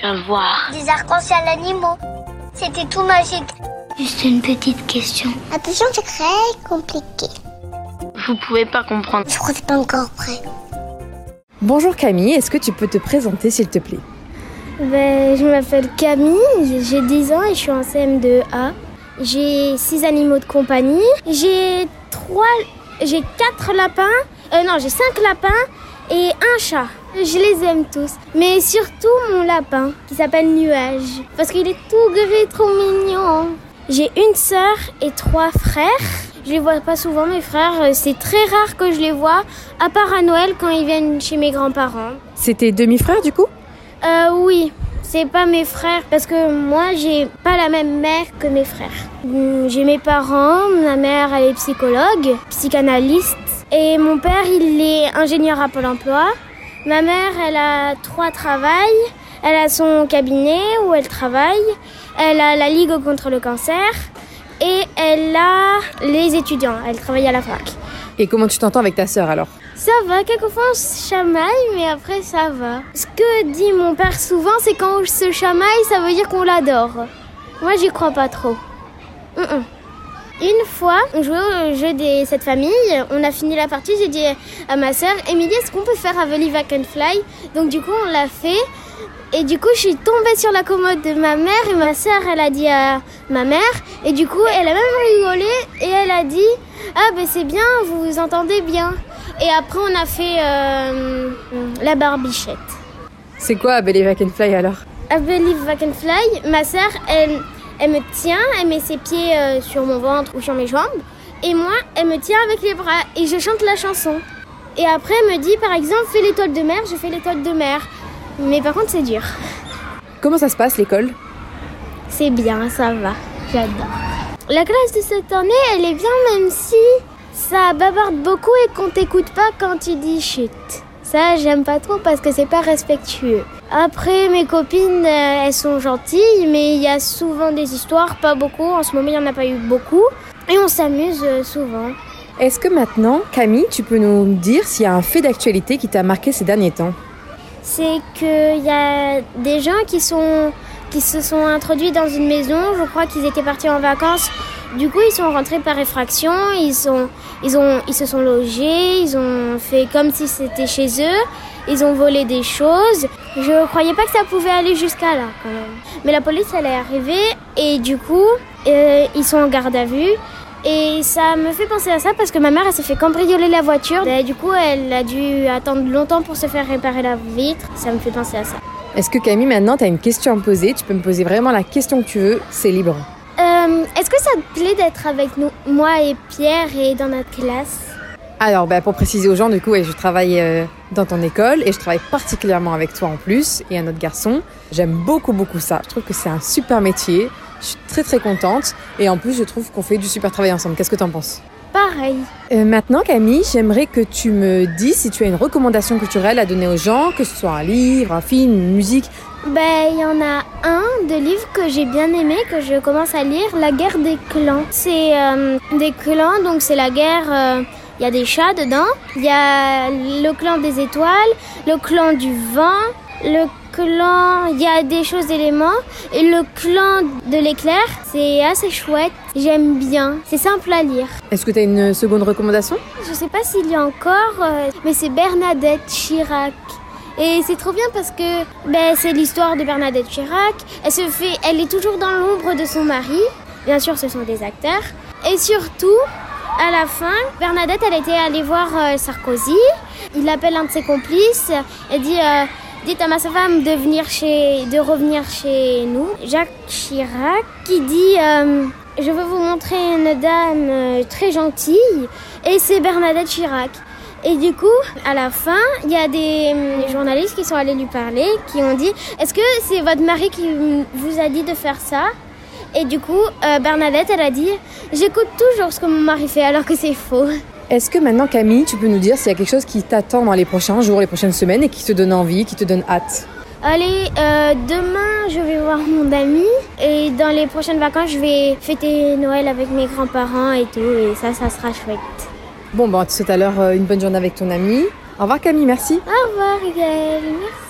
Tu vas voir. Des arcs-en-ciel animaux. C'était tout magique. Juste une petite question. Attention, c'est très compliqué. Vous pouvez pas comprendre. Je crois que c'est pas encore prêt. Bonjour Camille, est-ce que tu peux te présenter s'il te plaît? Ben, Je m'appelle Camille, j'ai 10 ans et je suis en CM2A. J'ai 6 animaux de compagnie. J'ai 3, j'ai 4 lapins. Euh, non, j'ai 5 lapins et un chat. Je les aime tous. Mais surtout mon lapin qui s'appelle Nuage. Parce qu'il est tout gris, trop mignon. J'ai une sœur et trois frères. Je les vois pas souvent, mes frères. C'est très rare que je les vois, à part à Noël quand ils viennent chez mes grands-parents. Tes demi-frères du coup? Euh, oui. C'est pas mes frères parce que moi j'ai pas la même mère que mes frères. Hum, J'ai mes parents, ma mère elle est psychologue, psychanalyste et mon père il est ingénieur à Pôle emploi. Ma mère elle a trois travails, elle a son cabinet où elle travaille, elle a la Ligue contre le cancer et elle a les étudiants, elle travaille à la fac. Et comment tu t'entends avec ta sœur alors? Ça va, quelquefois on se chamaille, mais après ça va. Ce que dit mon père souvent, c'est quand on se chamaille, ça veut dire qu'on l'adore. Moi, j'y crois pas trop. Une fois, on jouait au jeu de cette famille, on a fini la partie, j'ai dit à ma sœur, Émilie, est-ce qu'on peut faire I Believe I Can Fly? Donc du coup, on l'a fait. Et du coup, je suis tombée sur la commode de ma mère et ma sœur, elle a dit à ma mère. Et du coup, elle a même rigolé et elle a dit Ah, ben c'est bien, vous vous entendez bien. Et après, on a fait euh, la barbichette. C'est quoi Believe I Can Fly alors? I Can Fly, ma sœur, elle, elle me tient, elle met ses pieds euh, sur mon ventre ou sur mes jambes. Et moi, elle me tient avec les bras et je chante la chanson. Et après, elle me dit, par exemple, fais l'étoile de mer, je fais l'étoile de mer. Mais par contre, c'est dur. Comment ça se passe l'école? C'est bien, ça va. J'adore. La classe de cette année, elle est bien, même si ça bavarde beaucoup et qu'on t'écoute pas quand tu dis chut. Ça, j'aime pas trop parce que c'est pas respectueux. Après, mes copines, euh, elles sont gentilles, mais il y a souvent des histoires, pas beaucoup. En ce moment, il y en a pas eu beaucoup. Et on s'amuse euh, souvent. Est-ce que maintenant, Camille, tu peux nous dire s'il y a un fait d'actualité qui t'a marqué ces derniers temps? C'est qu'il y a des gens qui, sont, qui se sont introduits dans une maison. Je crois qu'ils étaient partis en vacances. Du coup, ils sont rentrés par effraction. Ils, ils, ont, ils se sont logés. Ils ont fait comme si c'était chez eux. Ils ont volé des choses. Je croyais pas que ça pouvait aller jusqu'à là, quand même. Mais la police, elle est arrivée. Et du coup, euh, ils sont en garde à vue. Et ça me fait penser à ça parce que ma mère, elle s'est fait cambrioler la voiture. Et du coup, elle a dû attendre longtemps pour se faire réparer la vitre. Ça me fait penser à ça. Est-ce que Camille, maintenant, tu as une question à me poser? Tu peux me poser vraiment la question que tu veux, c'est libre. Euh, Est-ce que ça te plaît d'être avec nous, moi et Pierre et dans notre classe Alors, bah, pour préciser aux gens, du coup, je travaille euh, dans ton école et je travaille particulièrement avec toi en plus et un autre garçon. J'aime beaucoup, beaucoup ça. Je trouve que c'est un super métier. Je suis très, très contente. Et en plus, je trouve qu'on fait du super travail ensemble. Qu'est-ce que tu en penses? Pareil. Euh, maintenant, Camille, j'aimerais que tu me dises si tu as une recommandation culturelle à donner aux gens, que ce soit un livre, un film, une musique. Ben, il y en a un de livre que j'ai bien aimé, que je commence à lire, La guerre des clans. C'est euh, des clans, donc c'est la guerre. euh, Il y a des chats dedans. Il y a le clan des étoiles, le clan du vent, le clan. Il y a des choses d'éléments. Et le clan de l'éclair, c'est assez chouette. J'aime bien. C'est simple à lire. Est-ce que tu as une seconde recommandation? Je sais pas s'il y a encore, euh, mais c'est Bernadette Chirac. Et c'est trop bien parce que ben, c'est l'histoire de Bernadette Chirac. Elle se fait, elle est toujours dans l'ombre de son mari. Bien sûr, ce sont des acteurs. Et surtout, à la fin, Bernadette, elle était allée voir euh, Sarkozy. Il appelle un de ses complices. Elle dit euh, Dites à ma femme de, venir chez, revenir chez nous. Jacques Chirac qui dit euh, Je veux vous montrer une dame euh, très gentille. Et c'est Bernadette Chirac. Et du coup, à la fin, il y a des hum, journalistes qui sont allés lui parler, qui ont dit Est-ce que c'est votre mari qui vous a dit de faire ça? Et du coup, euh, Bernadette, elle a dit J'écoute toujours ce que mon mari fait, alors que c'est faux. Est-ce que maintenant, Camille, tu peux nous dire s'il y a quelque chose qui t'attend dans les prochains jours, les prochaines semaines et qui te donne envie, qui te donne hâte? Allez, euh, demain, je vais voir mon ami. Et dans les prochaines vacances, je vais fêter Noël avec mes grands-parents et tout. Et ça, ça sera chouette. Bon, bah, on te souhaite alors euh, une bonne journée avec ton ami. Au revoir, Camille, merci. Au revoir, Gaëlle. Merci.